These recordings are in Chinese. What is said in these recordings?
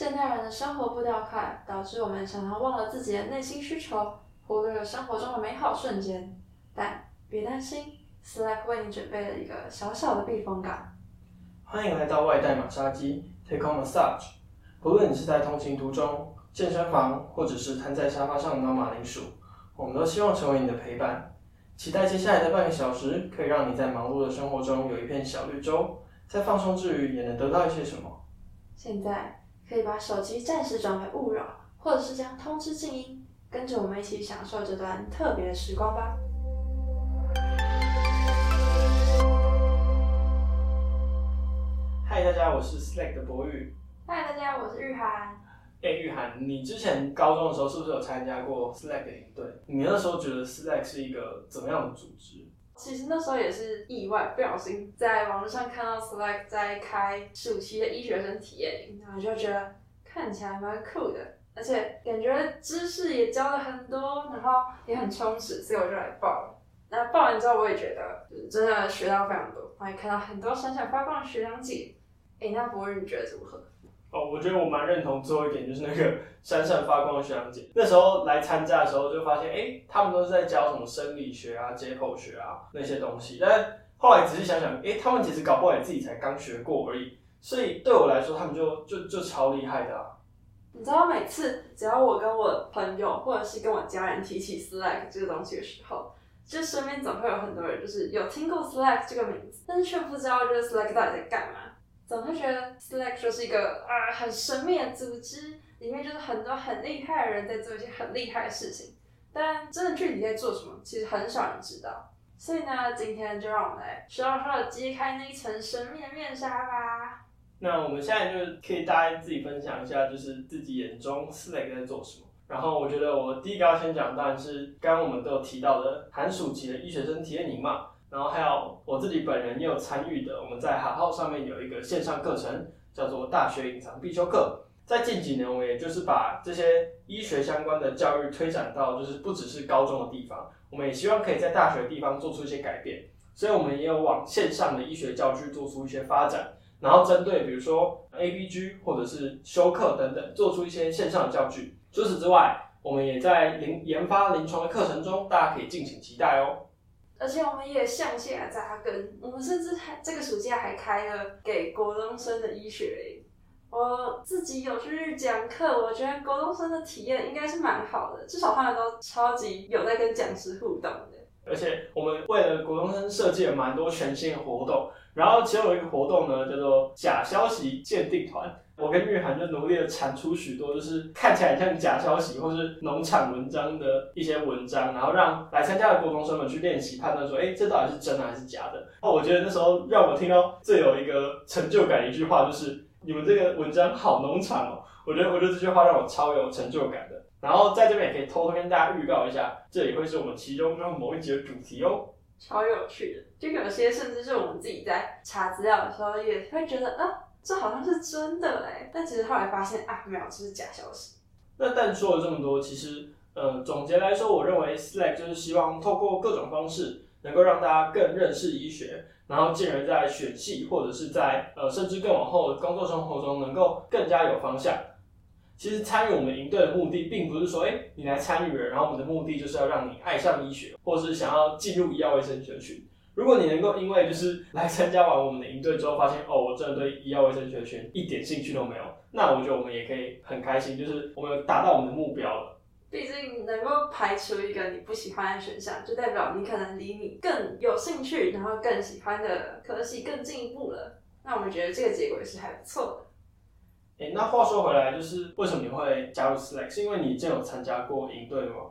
现代人的生活步调快，导致我们常常忘了自己的内心需求，忽略了生活中的美好瞬间。但别担心，Slack 为你准备了一个小小的避风港。欢迎来到外带马杀鸡 Take on Massage。不论你是在通勤途中、健身房，或者是瘫在沙发上挠马铃薯，我们都希望成为你的陪伴。期待接下来的半个小时，可以让你在忙碌的生活中有一片小绿洲，在放松之余也能得到一些什么。现在。可以把手机暂时转为勿扰，或者是将通知静音，跟着我们一起享受这段特别的时光吧。嗨，大家，我是 Slack 的博宇。嗨，大家，我是玉涵。哎，玉涵，你之前高中的时候是不是有参加过 Slack 营队？你那时候觉得 Slack 是一个怎么样的组织？其实那时候也是意外，不小心在网络上看到 Slack 在开暑期的医学生体验营，然后就觉得看起来蛮酷的，而且感觉知识也教了很多，然后也很充实，所以我就来报了。那报完之后，我也觉得真的学到非常多，我也看到很多闪闪发光的学长姐。哎，那博日你觉得如何？哦，我觉得我蛮认同最后一点，就是那个闪闪发光的学长姐。那时候来参加的时候，就发现，哎，他们都是在教什么生理学啊、解剖学啊那些东西。但后来仔细想想，哎，他们其实搞不好也自己才刚学过而已。所以对我来说，他们就就就超厉害的啊！你知道，每次只要我跟我朋友或者是跟我家人提起 Slack 这个东西的时候，就身边总会有很多人就是有听过 Slack 这个名字，但是却不知道这个 Slack 到底在干嘛。总会觉得 Slack 就是一个啊很神秘的组织，里面就是很多很厉害的人在做一些很厉害的事情，但真的具体在做什么，其实很少人知道。所以呢，今天就让我们来稍稍的揭开那一层神秘的面纱吧。那我们现在就是可以大家自己分享一下，就是自己眼中 Slack 在做什么。然后我觉得我第一个要先讲，当然是刚刚我们都有提到的寒暑期的医学生体验营嘛。然后还有我自己本人也有参与的，我们在海号上面有一个线上课程，叫做大学隐藏必修课。在近几年，我们也就是把这些医学相关的教育推展到，就是不只是高中的地方，我们也希望可以在大学的地方做出一些改变。所以，我们也有往线上的医学教具做出一些发展，然后针对比如说 A B G 或者是修课等等，做出一些线上的教具。除此之外，我们也在临研发临床的课程中，大家可以敬请期待哦。而且我们也向下扎根，我们甚至还这个暑假还开了给国中生的医学我自己有去讲课，我觉得国中生的体验应该是蛮好的，至少他们都超级有在跟讲师互动的。而且我们为了国中生设计了蛮多全新的活动，然后其中有一个活动呢，叫做假消息鉴定团。我跟玉涵就努力的产出许多，就是看起来像假消息或是农场文章的一些文章，然后让来参加的高中生们去练习判断说，哎，这到底是真的还是假的？哦，我觉得那时候让我听到最有一个成就感的一句话，就是你们这个文章好农场哦。我觉得，我觉得这句话让我超有成就感的。然后在这边也可以偷偷跟大家预告一下，这也会是我们其中某一集的主题哦。超有趣的，就有些甚至是我们自己在查资料的时候也会觉得啊。这好像是真的哎，但其实后来发现啊，没有，这是假消息。那但说了这么多，其实呃，总结来说，我认为 Slack 就是希望透过各种方式，能够让大家更认识医学，然后进而，在选系或者是在呃，甚至更往后的工作生活中，能够更加有方向。其实参与我们营队的目的，并不是说，哎，你来参与了，然后我们的目的就是要让你爱上医学，或是想要进入医药卫生学群。如果你能够因为就是来参加完我们的营队之后，发现哦，我真的对医药卫生学群一点兴趣都没有，那我觉得我们也可以很开心，就是我们有达到我们的目标了。毕竟能够排除一个你不喜欢的选项，就代表你可能离你更有兴趣，然后更喜欢的科系更进一步了。那我们觉得这个结果也是还不错的。哎，那话说回来，就是为什么你会加入 Slack？是因为你真有参加过营队吗？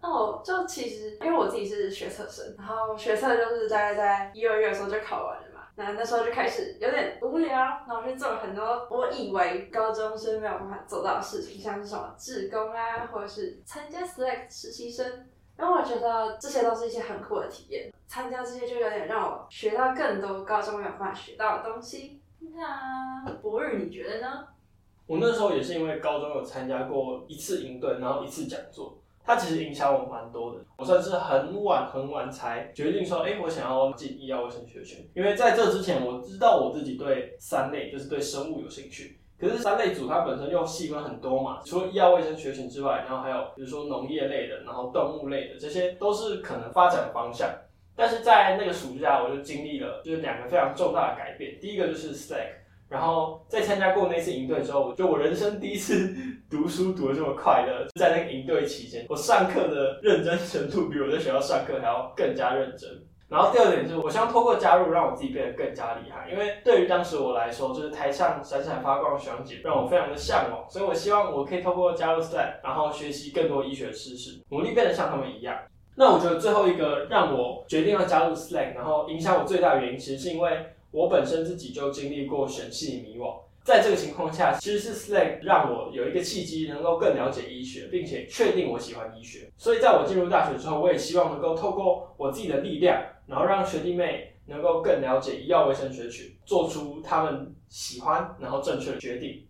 那我，就其实因为我自己是学测生，然后学测就是大概在一二月的时候就考完了嘛，那那时候就开始有点无聊，然后去做了很多我以为高中生没有办法做到的事情，像是什么志工啊，或者是参加 Slack 实习生，然后我觉得这些都是一些很酷的体验，参加这些就有点让我学到更多高中没有办法学到的东西。那博日你觉得呢？我那时候也是因为高中有参加过一次营队，然后一次讲座。它其实影响我蛮多的，我算是很晚很晚才决定说，哎，我想要进医药卫生学群。因为在这之前，我知道我自己对三类，就是对生物有兴趣，可是三类组它本身又细分很多嘛，除了医药卫生学群之外，然后还有比如说农业类的，然后动物类的，这些都是可能发展的方向。但是在那个暑假，我就经历了就是两个非常重大的改变。第一个就是 Slack，然后在参加过那次营队之后，就我人生第一次读书读的这么快乐。在那个营队期间，我上课的认真程度比我在学校上课还要更加认真。然后第二点就是，我希望透过加入，让我自己变得更加厉害。因为对于当时我来说，就是台上闪闪发光的学长姐，让我非常的向往。所以我希望我可以透过加入 Slack，然后学习更多医学知识，努力变得像他们一样。那我觉得最后一个让我决定要加入 Slack，然后影响我最大的原因，其实是因为我本身自己就经历过选系迷惘。在这个情况下，其实是 Slack 让我有一个契机，能够更了解医学，并且确定我喜欢医学。所以在我进入大学之后，我也希望能够透过我自己的力量，然后让学弟妹能够更了解医药卫生学群，做出他们喜欢然后正确的决定。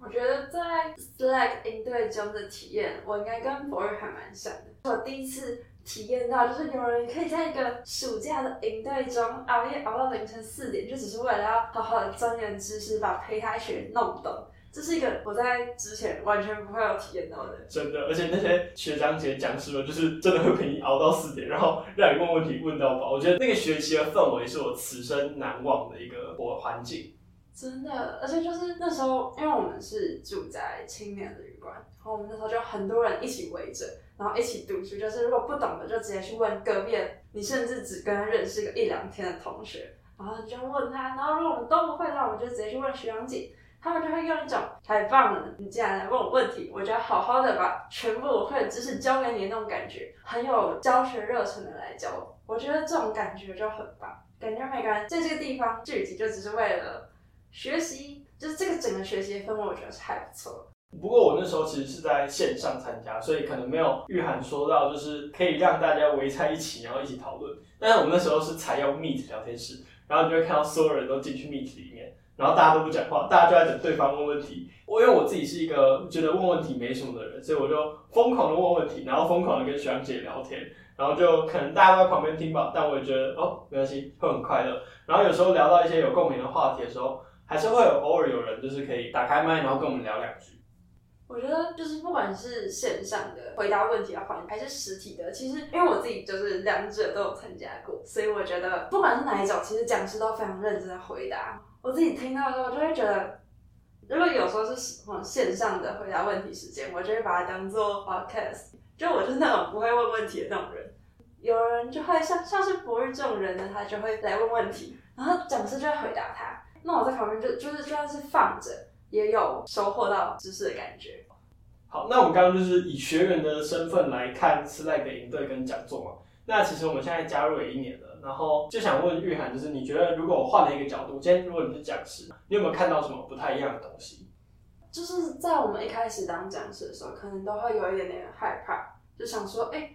我觉得在 Slack 应对中的体验，我应该跟博瑞还蛮像的。我第一次。体验到就是有人可以在一个暑假的营队中熬夜熬到凌晨四点，就只是为了要好好的钻研知识，把胚胎学弄懂。这是一个我在之前完全不会有体验到的。真的，而且那些学长姐讲师们，就是真的会陪你熬到四点，然后让你问问题问到饱。我觉得那个学习的氛围是我此生难忘的一个我环境。真的，而且就是那时候，因为我们是住在青年旅馆，然后我们那时候就很多人一起围着。然后一起读书，就是如果不懂的就直接去问隔壁，你甚至只跟他认识个一两天的同学，然后就问他，然后如果我们都不会的话，我们就直接去问学长姐，他们就会用一种太棒了，你竟然来问我问题，我就要好好的把全部我会的知识教给你那种感觉，很有教学热忱的来教，我觉得这种感觉就很棒，感觉每个人在这个地方聚集就只是为了学习，就是这个整个学习氛围，我觉得是还不错。不过我那时候其实是在线上参加，所以可能没有玉涵说到，就是可以让大家围在一起，然后一起讨论。但是我们那时候是采用 Meet 聊天室，然后你就会看到所有人都进去 Meet 里面，然后大家都不讲话，大家就在等对方问问题。我因为我自己是一个觉得问问题没什么的人，所以我就疯狂的问问题，然后疯狂的跟学长姐聊天，然后就可能大家都在旁边听吧，但我也觉得哦没关系，会很快乐。然后有时候聊到一些有共鸣的话题的时候，还是会有偶尔有人就是可以打开麦，然后跟我们聊两句。我觉得就是不管是线上的回答问题的环还是实体的，其实因为我自己就是两者都有参加过，所以我觉得不管是哪一种，其实讲师都非常认真的回答。我自己听到的时候，就会觉得，如果有时候是线上的回答问题时间，我就会把它当做 podcast。就我是那种不会问问题的那种人，有人就会像像是博日这种人呢，他就会来问问题，然后讲师就会回答他。那我在旁边就就是就算是放着。也有收获到知识的感觉。好，那我们刚刚就是以学员的身份来看 Slack 营队跟讲座嘛。那其实我们现在加入了一年了，然后就想问玉涵，就是你觉得如果我换了一个角度，今天如果你是讲师，你有没有看到什么不太一样的东西？就是在我们一开始当讲师的时候，可能都会有一点点害怕，就想说，哎，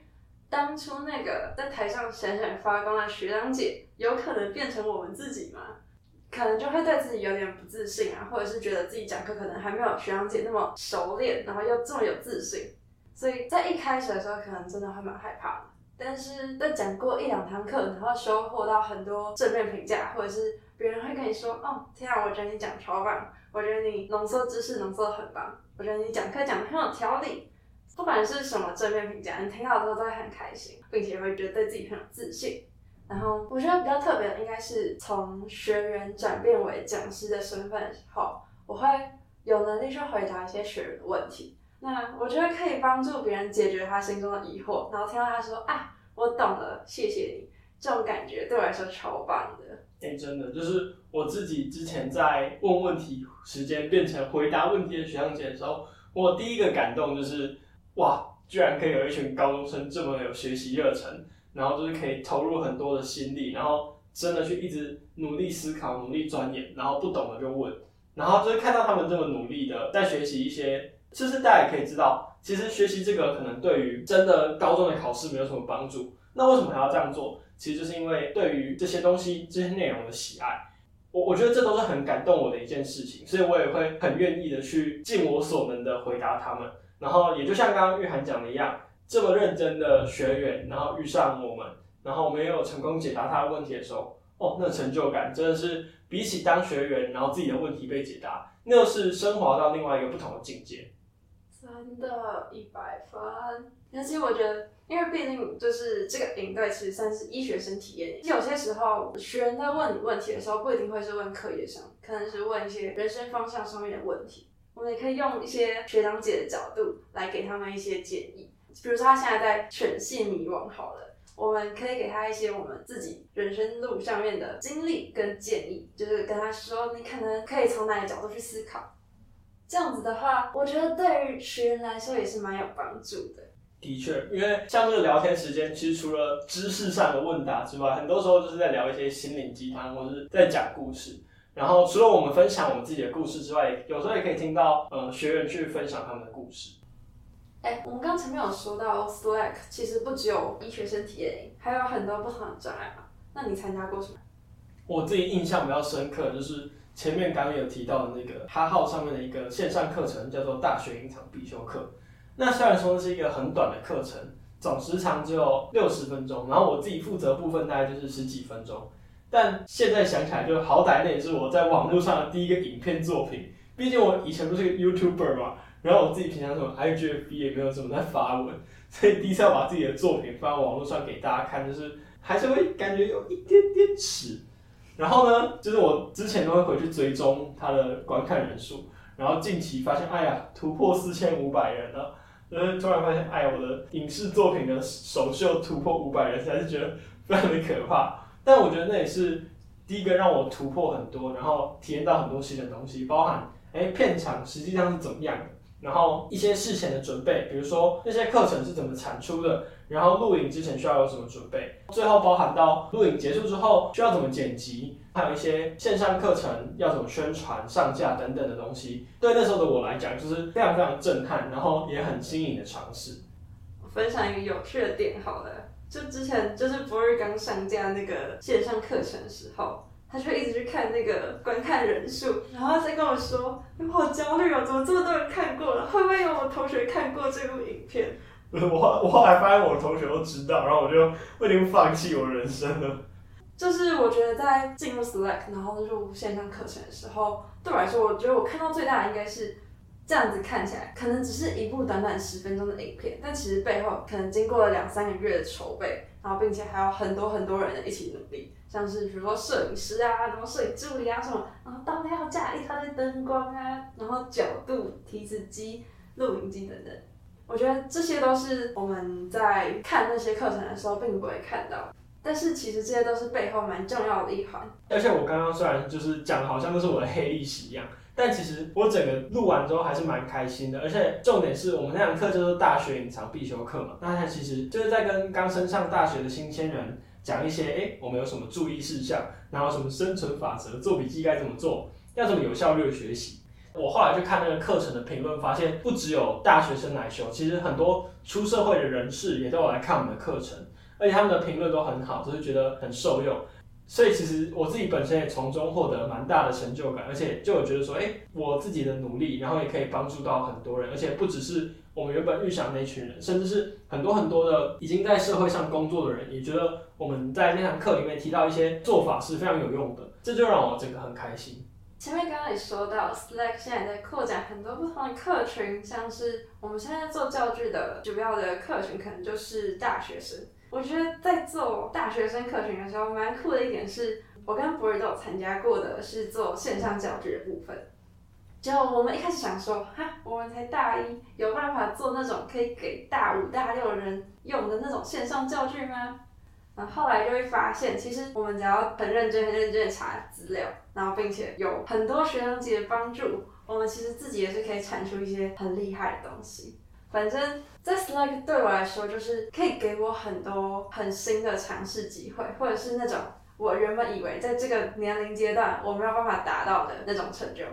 当初那个在台上闪闪发光的学长姐，有可能变成我们自己吗？可能就会对自己有点不自信啊，或者是觉得自己讲课可能还没有学长姐那么熟练，然后又这么有自信，所以在一开始的时候可能真的会蛮害怕的。但是在讲过一两堂课，然后收获到很多正面评价，或者是别人会跟你说：“哦，天啊，我觉得你讲超棒，我觉得你浓缩知识浓缩的很棒，我觉得你讲课讲的很有条理。”不管是什么正面评价，你听到之后都会很开心，并且会觉得对自己很有自信。然后我觉得比较特别的，应该是从学员转变为讲师的身份后，我会有能力去回答一些学员的问题。那我觉得可以帮助别人解决他心中的疑惑，然后听到他说啊，我懂了，谢谢你，这种感觉对我来说超棒的。哎，真的，就是我自己之前在问问题时间变成回答问题的学长姐的时候，我第一个感动就是，哇，居然可以有一群高中生这么有学习热忱。然后就是可以投入很多的心力，然后真的去一直努力思考、努力钻研，然后不懂的就问，然后就是看到他们这么努力的在学习一些，就是大家也可以知道，其实学习这个可能对于真的高中的考试没有什么帮助。那为什么还要这样做？其实就是因为对于这些东西、这些内容的喜爱。我我觉得这都是很感动我的一件事情，所以我也会很愿意的去尽我所能的回答他们。然后也就像刚刚玉涵讲的一样。这么认真的学员，然后遇上我们，然后我们有成功解答他的问题的时候，哦，那成就感真的是比起当学员，然后自己的问题被解答，那又是升华到另外一个不同的境界。真的，一百分。而且我觉得，因为毕竟就是这个营队其实算是医学生体验，有些时候学员在问你问题的时候，不一定会是问课业上，可能是问一些人生方向上面的问题。我们也可以用一些学长姐的角度来给他们一些建议。比如说他现在在选系迷惘，好了，我们可以给他一些我们自己人生路上面的经历跟建议，就是跟他说，你可能可以从哪个角度去思考。这样子的话，我觉得对于学员来说也是蛮有帮助的。的确，因为像这个聊天时间，其实除了知识上的问答之外，很多时候就是在聊一些心灵鸡汤，或者是在讲故事。然后除了我们分享我们自己的故事之外，有时候也可以听到呃学员去分享他们的故事。哎，我们刚前面有说到 Slack，其实不只有医学生体验，还有很多不同的障碍嘛。那你参加过什么？我自己印象比较深刻，就是前面刚刚有提到的那个哈号上面的一个线上课程，叫做大学隐藏必修课。那虽然说是一个很短的课程，总时长只有六十分钟，然后我自己负责部分大概就是十几分钟。但现在想起来，就好歹那也是我在网络上的第一个影片作品。毕竟我以前不是个 YouTuber 嘛，然后我自己平常什么 IGFB 也没有怎么在发文，所以第一次要把自己的作品放在网络上给大家看，就是还是会感觉有一点点耻。然后呢，就是我之前都会回去追踪他的观看人数，然后近期发现，哎呀，突破四千五百人了，就是突然发现，哎，我的影视作品的首秀突破五百人，还是觉得非常的可怕。但我觉得那也是第一个让我突破很多，然后体验到很多新的东西，包含哎片场实际上是怎么样，然后一些事前的准备，比如说那些课程是怎么产出的，然后录影之前需要有什么准备，最后包含到录影结束之后需要怎么剪辑，还有一些线上课程要怎么宣传、上架等等的东西。对那时候的我来讲，就是非常非常震撼，然后也很新颖的尝试。分享一个有趣的点，好了。就之前就是博瑞刚上架那个线上课程的时候，他就一直去看那个 观看人数，然后再跟我说：“我好焦虑哦，怎么这么多人看过了？会不会有我同学看过这部影片？” 我我后来发现我的同学都知道，然后我就我已经放弃我人生了。就是我觉得在进入 Slack 然后入线上课程的时候，对我来说，我觉得我看到最大的应该是。这样子看起来，可能只是一部短短十分钟的影片，但其实背后可能经过了两三个月的筹备，然后并且还有很多很多人一起努力，像是比如说摄影师啊，然后摄影助理啊什么，然后当天要架一套的灯光啊，然后角度、提词机、录影机等等，我觉得这些都是我们在看那些课程的时候并不会看到，但是其实这些都是背后蛮重要的一环。而且我刚刚虽然就是讲好像都是我的黑历史一样。但其实我整个录完之后还是蛮开心的，而且重点是我们那堂课就是大学隐藏必修课嘛，那它其实就是在跟刚升上大学的新鲜人讲一些，哎，我们有什么注意事项，然后什么生存法则，做笔记该怎么做，要怎么有效率的学习。我后来就看那个课程的评论，发现不只有大学生来修，其实很多出社会的人士也都有来看我们的课程，而且他们的评论都很好，就是觉得很受用。所以其实我自己本身也从中获得蛮大的成就感，而且就有觉得说，哎，我自己的努力，然后也可以帮助到很多人，而且不只是我们原本预想那群人，甚至是很多很多的已经在社会上工作的人，也觉得我们在那堂课里面提到一些做法是非常有用的，这就让我整个很开心。前面刚刚也说到，Slack 现在在扩展很多不同的客群，像是我们现在做教具的主要的客群，可能就是大学生。我觉得在做大学生课程的时候，蛮酷的一点是，我跟博尔都有参加过的是做线上教具的部分。就我们一开始想说，哈，我们才大一，有办法做那种可以给大五、大六人用的那种线上教具吗？然后后来就会发现，其实我们只要很认真、很认真的查资料，然后并且有很多学长姐的帮助，我们其实自己也是可以产出一些很厉害的东西。反正，在 Slack 对我来说，就是可以给我很多很新的尝试机会，或者是那种我原本以为在这个年龄阶段我没有办法达到的那种成就，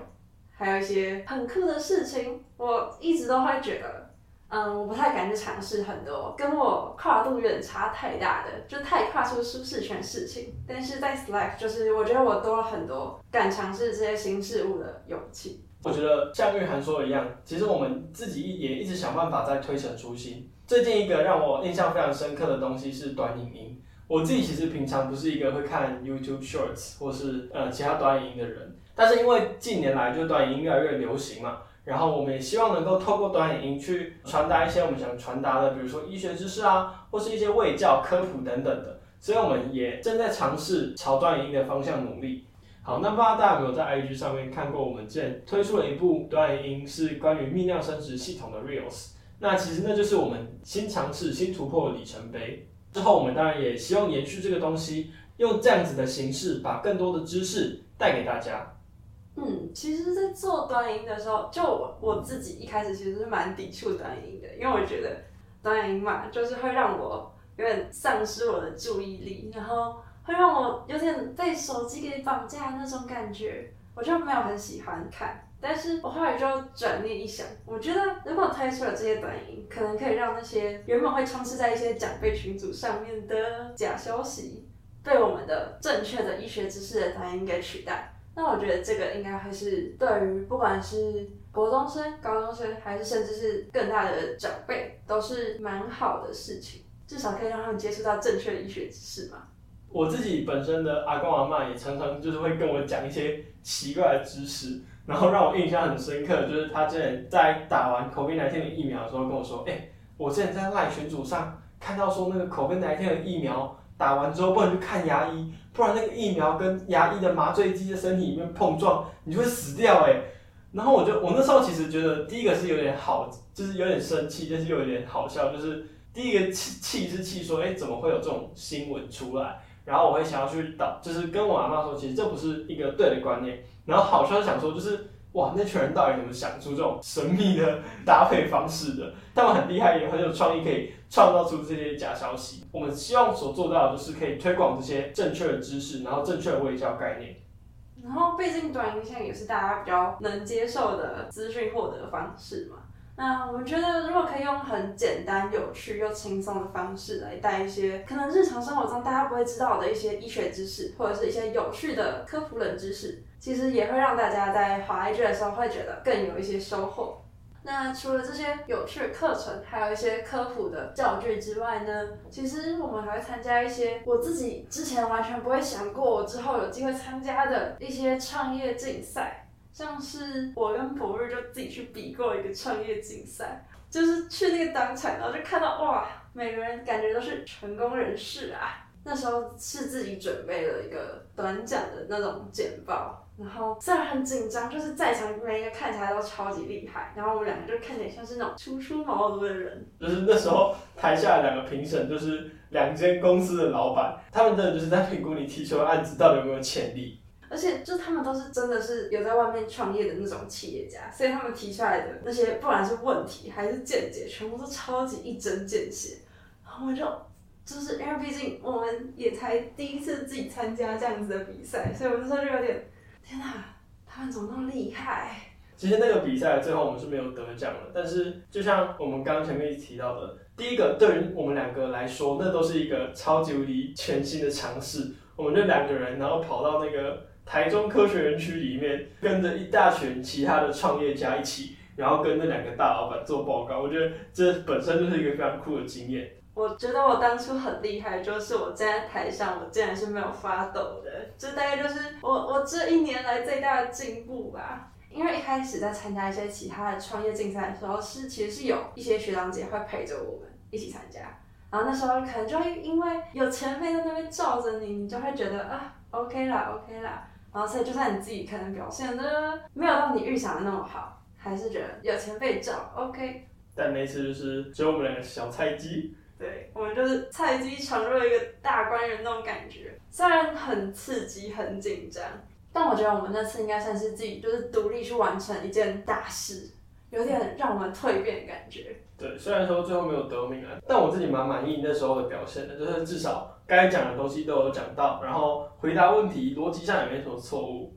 还有一些很酷的事情。我一直都会觉得，嗯，我不太敢去尝试很多跟我跨度有点差太大的，就太跨出舒适圈事情。但是在 Slack，就是我觉得我多了很多敢尝试这些新事物的勇气。我觉得像玉涵说的一样，其实我们自己也一直想办法在推陈出新。最近一个让我印象非常深刻的东西是短影音。我自己其实平常不是一个会看 YouTube Shorts 或是呃其他短影音的人，但是因为近年来就短影音越来越流行嘛，然后我们也希望能够透过短影音去传达一些我们想传达的，比如说医学知识啊，或是一些卫教、科普等等的。所以我们也正在尝试朝短影音的方向努力。好，那不知道大家有没有在 IG 上面看过我们之前推出了一部短影音，是关于泌尿生殖系统的 Reels。那其实那就是我们新尝试、新突破的里程碑。之后我们当然也希望延续这个东西，用这样子的形式，把更多的知识带给大家。嗯，其实，在做短音的时候，就我我自己一开始其实是蛮抵触短音的，因为我觉得短音嘛，就是会让我有点丧失我的注意力，然后。会让我有点被手机给绑架的那种感觉，我就没有很喜欢看。但是我后来就转念一想，我觉得如果推出了这些短音，可能可以让那些原本会充斥在一些长辈群组上面的假消息，被我们的正确的医学知识的短音给取代。那我觉得这个应该会是对于不管是国中生、高中生，还是甚至是更大的长辈，都是蛮好的事情。至少可以让他们接触到正确的医学知识嘛。我自己本身的阿公阿妈也常常就是会跟我讲一些奇怪的知识，然后让我印象很深刻，就是他之前在打完口鼻 v 天的疫苗的时候跟我说，哎，我之前在赖群组上看到说那个口鼻 v 天的疫苗打完之后不能去看牙医，不然那个疫苗跟牙医的麻醉剂在身体里面碰撞，你就会死掉哎。然后我就我那时候其实觉得第一个是有点好，就是有点生气，但是又有点好笑，就是第一个气气是气说，哎，怎么会有这种新闻出来？然后我会想要去导，就是跟我阿妈说，其实这不是一个对的观念。然后好像想说，就是哇，那群人到底怎么想出这种神秘的搭配方式的？他们很厉害，也很有创意，可以创造出这些假消息。我们希望所做到的就是可以推广这些正确的知识，然后正确的卫教概念。然后，毕竟短影像也是大家比较能接受的资讯获得方式嘛。那我们觉得，如果可以用很简单、有趣又轻松的方式来带一些可能日常生活中大家不会知道的一些医学知识，或者是一些有趣的科普冷知识，其实也会让大家在滑 IG 的时候会觉得更有一些收获。那除了这些有趣的课程，还有一些科普的教具之外呢，其实我们还会参加一些我自己之前完全不会想过，我之后有机会参加的一些创业竞赛。像是我跟博日就自己去比过一个创业竞赛，就是去那个当场，然后就看到哇，每个人感觉都是成功人士啊。那时候是自己准备了一个短讲的那种简报，然后虽然很紧张，就是在场每一个看起来都超级厉害，然后我们两个就看起来像是那种初出茅庐的人。就是那时候台下两个评审就是两间公司的老板，他们真的就是在评估你提出的案子到底有没有潜力。而且，就他们都是真的是有在外面创业的那种企业家，所以他们提出来的那些，不管是问题还是见解，全部都超级一针见血。然后我就，就是因为毕竟我们也才第一次自己参加这样子的比赛，所以我那时候就有点，天哪，他们怎么那么厉害？其实那个比赛最后我们是没有得奖的，但是就像我们刚刚前面提到的，第一个对于我们两个来说，那都是一个超级无敌全新的尝试。我们就两个人，然后跑到那个。台中科学园区里面，跟着一大群其他的创业家一起，然后跟那两个大老板做报告，我觉得这本身就是一个非常酷的经验。我觉得我当初很厉害，就是我站在台上，我竟然是没有发抖的，这大概就是我我这一年来最大的进步吧。因为一开始在参加一些其他的创业竞赛的时候，是其实是有一些学长姐会陪着我们一起参加，然后那时候可能就会因为有前辈在那边罩着你，你就会觉得啊，OK 啦，OK 啦。然后，所以就算你自己可能表现的没有到你预想的那么好，还是觉得有钱被照，OK。但那次就是只有我们两个小菜鸡，对我们就是菜鸡闯入一个大官人那种感觉，虽然很刺激、很紧张，但我觉得我们那次应该算是自己就是独立去完成一件大事。有点让我们蜕变的感觉。对，虽然说最后没有得名啊，但我自己蛮满意那时候的表现的，就是至少该讲的东西都有讲到，然后回答问题逻辑上也没什么错误。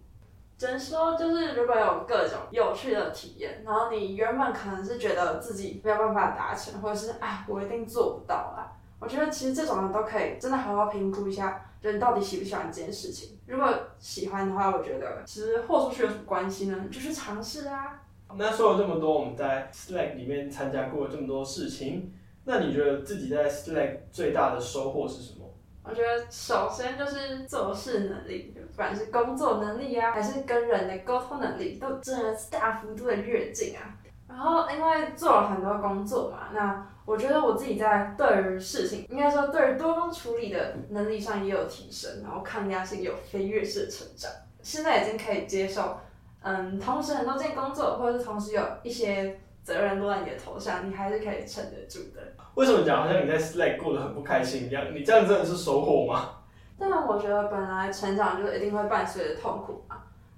只能说，就是如果有各种有趣的体验，然后你原本可能是觉得自己没有办法达成，或者是啊我一定做不到啊，我觉得其实这种人都可以真的好好评估一下，就你到底喜不喜欢这件事情。如果喜欢的话，我觉得其实豁出去有什么关系呢？就是尝试啊。那说了这么多，我们在 Slack 里面参加过这么多事情，那你觉得自己在 Slack 最大的收获是什么？我觉得首先就是做事能力，不管是工作能力啊，还是跟人的沟通能力，都真的是大幅度的跃进啊。然后因为做了很多工作嘛，那我觉得我自己在对于事情，应该说对于多方处理的能力上也有提升，然后抗压性有飞跃式的成长。现在已经可以接受，嗯，同时很多件工作，或者是同时有一些责任落在你的头上，你还是可以撑得住的。为什么讲好像你在 Slack 过得很不开心一样？你这样真的是收获吗？当然，我觉得本来成长就一定会伴随着痛苦嘛，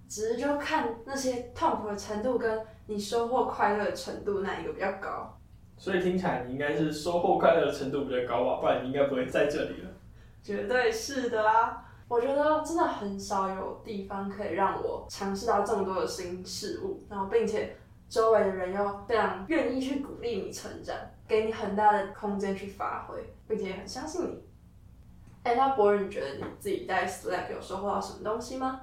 只是就看那些痛苦的程度跟你收获快乐的程度哪一个比较高。所以听起来你应该是收获快乐的程度比较高吧，不然你应该不会在这里了。绝对是的啊！我觉得真的很少有地方可以让我尝试到这么多的新事物，然后并且周围的人又非常愿意去鼓励你成长，给你很大的空间去发挥，并且很相信你。哎，那博仁，你觉得你自己在 Slack 有收获到什么东西吗？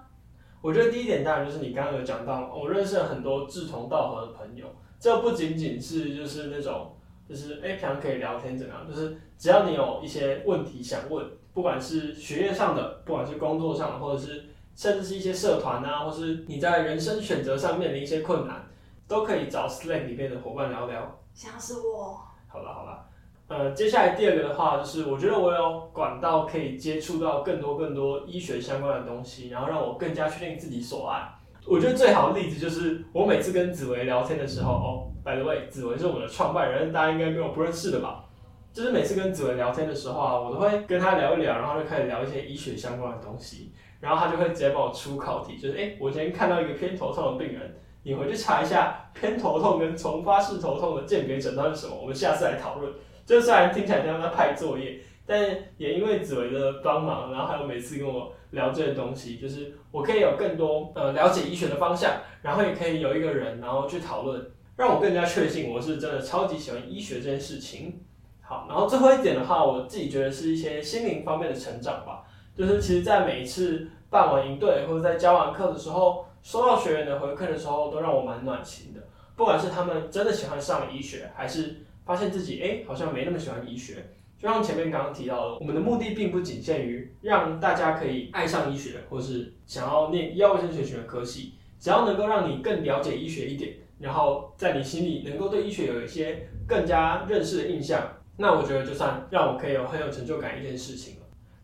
我觉得第一点当然就是你刚刚有讲到，我认识了很多志同道合的朋友。这不仅仅是就是那种就是哎平常可以聊天怎样，就是只要你有一些问题想问，不管是学业上的，不管是工作上的，或者是甚至是一些社团啊，或是你在人生选择上面临一些困难，都可以找 Slack 里面的伙伴聊聊。像是我。好了好了，呃，接下来第二个的话，就是我觉得我有管道可以接触到更多更多医学相关的东西，然后让我更加确定自己所爱。我觉得最好的例子就是我每次跟紫薇聊天的时候，哦，by the way，紫薇是我们的创办人，大家应该没有不认识的吧？就是每次跟紫薇聊天的时候啊，我都会跟他聊一聊，然后就开始聊一些医学相关的东西，然后他就会直接帮我出考题，就是哎，我今天看到一个偏头痛的病人，你回去查一下偏头痛跟重发式头痛的鉴别诊断是什么，我们下次来讨论。就虽然听起来像在派作业，但也因为紫薇的帮忙，然后还有每次跟我聊这些东西，就是我可以有更多呃了解医学的方向，然后也可以有一个人，然后去讨论，让我更加确信我是真的超级喜欢医学这件事情。好，然后最后一点的话，我自己觉得是一些心灵方面的成长吧，就是其实在每一次办完营队或者在教完课的时候，收到学员的回馈的时候，都让我蛮暖心的，不管是他们真的喜欢上医学，还是。发现自己哎，好像没那么喜欢医学。就像前面刚刚提到的，我们的目的并不仅限于让大家可以爱上医学，或是想要念医药卫生学学科系，只要能够让你更了解医学一点，然后在你心里能够对医学有一些更加认识的印象，那我觉得就算让我可以有很有成就感一件事情。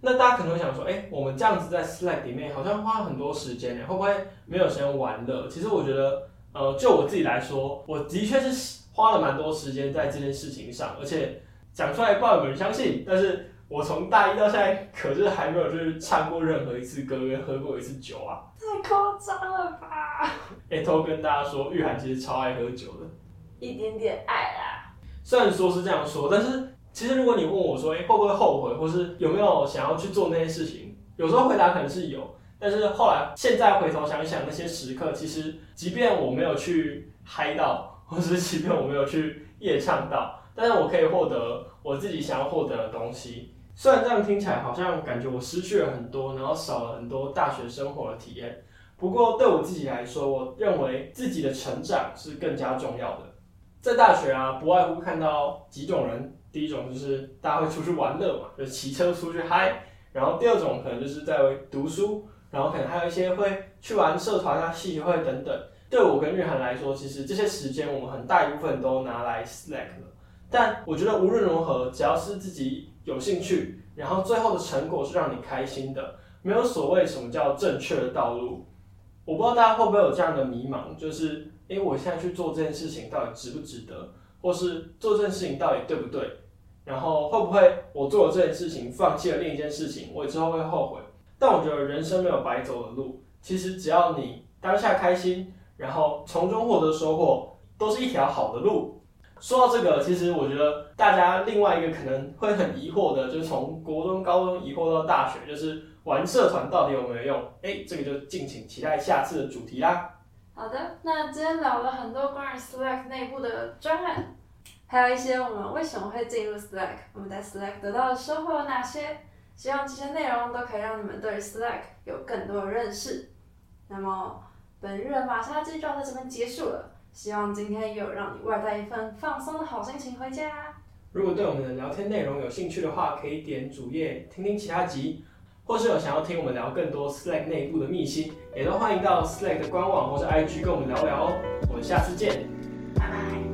那大家可能会想说，哎，我们这样子在 Slack 里面好像花很多时间呢，会不会没有时间玩乐？其实我觉得，呃，就我自己来说，我的确是。花了蛮多时间在这件事情上，而且讲出来不知道有没有人相信。但是我从大一到现在，可是还没有就是唱过任何一次歌，跟喝过一次酒啊！太夸张了吧！哎，偷跟大家说，玉涵其实超爱喝酒的，一点点爱啦。虽然说是这样说，但是其实如果你问我说，哎，会不会后悔，或是有没有想要去做那些事情，有时候回答可能是有。但是后来现在回头想想那些时刻，其实即便我没有去嗨到。或是即便我没有去夜唱到，但是我可以获得我自己想要获得的东西。虽然这样听起来好像感觉我失去了很多，然后少了很多大学生活的体验。不过对我自己来说，我认为自己的成长是更加重要的。在大学啊，不外乎看到几种人：第一种就是大家会出去玩乐嘛，就骑车出去嗨；然后第二种可能就是在读书，然后可能还有一些会去玩社团啊、戏剧会等等。对我跟日涵来说，其实这些时间我们很大一部分都拿来 Slack 了。但我觉得无论如何，只要是自己有兴趣，然后最后的成果是让你开心的，没有所谓什么叫正确的道路。我不知道大家会不会有这样的迷茫，就是诶，我现在去做这件事情到底值不值得，或是做这件事情到底对不对？然后会不会我做了这件事情，放弃了另一件事情，我之后会后悔？但我觉得人生没有白走的路，其实只要你当下开心。然后从中获得收获，都是一条好的路。说到这个，其实我觉得大家另外一个可能会很疑惑的，就是从国中、高中疑惑到大学，就是玩社团到底有没有用？哎，这个就敬请期待下次的主题啦。好的，那今天聊了很多关于 Slack 内部的专案，还有一些我们为什么会进入 Slack，我们在 Slack 得到的收获有哪些？希望这些内容都可以让你们对 Slack 有更多的认识。那么。本日的马杀鸡就要在这边结束了，希望今天也有让你外带一份放松的好心情回家。如果对我们的聊天内容有兴趣的话，可以点主页听听其他集，或是有想要听我们聊更多 Slack 内部的秘辛，也都欢迎到 Slack 的官网或是 IG 跟我们聊聊哦。我们下次见。拜拜。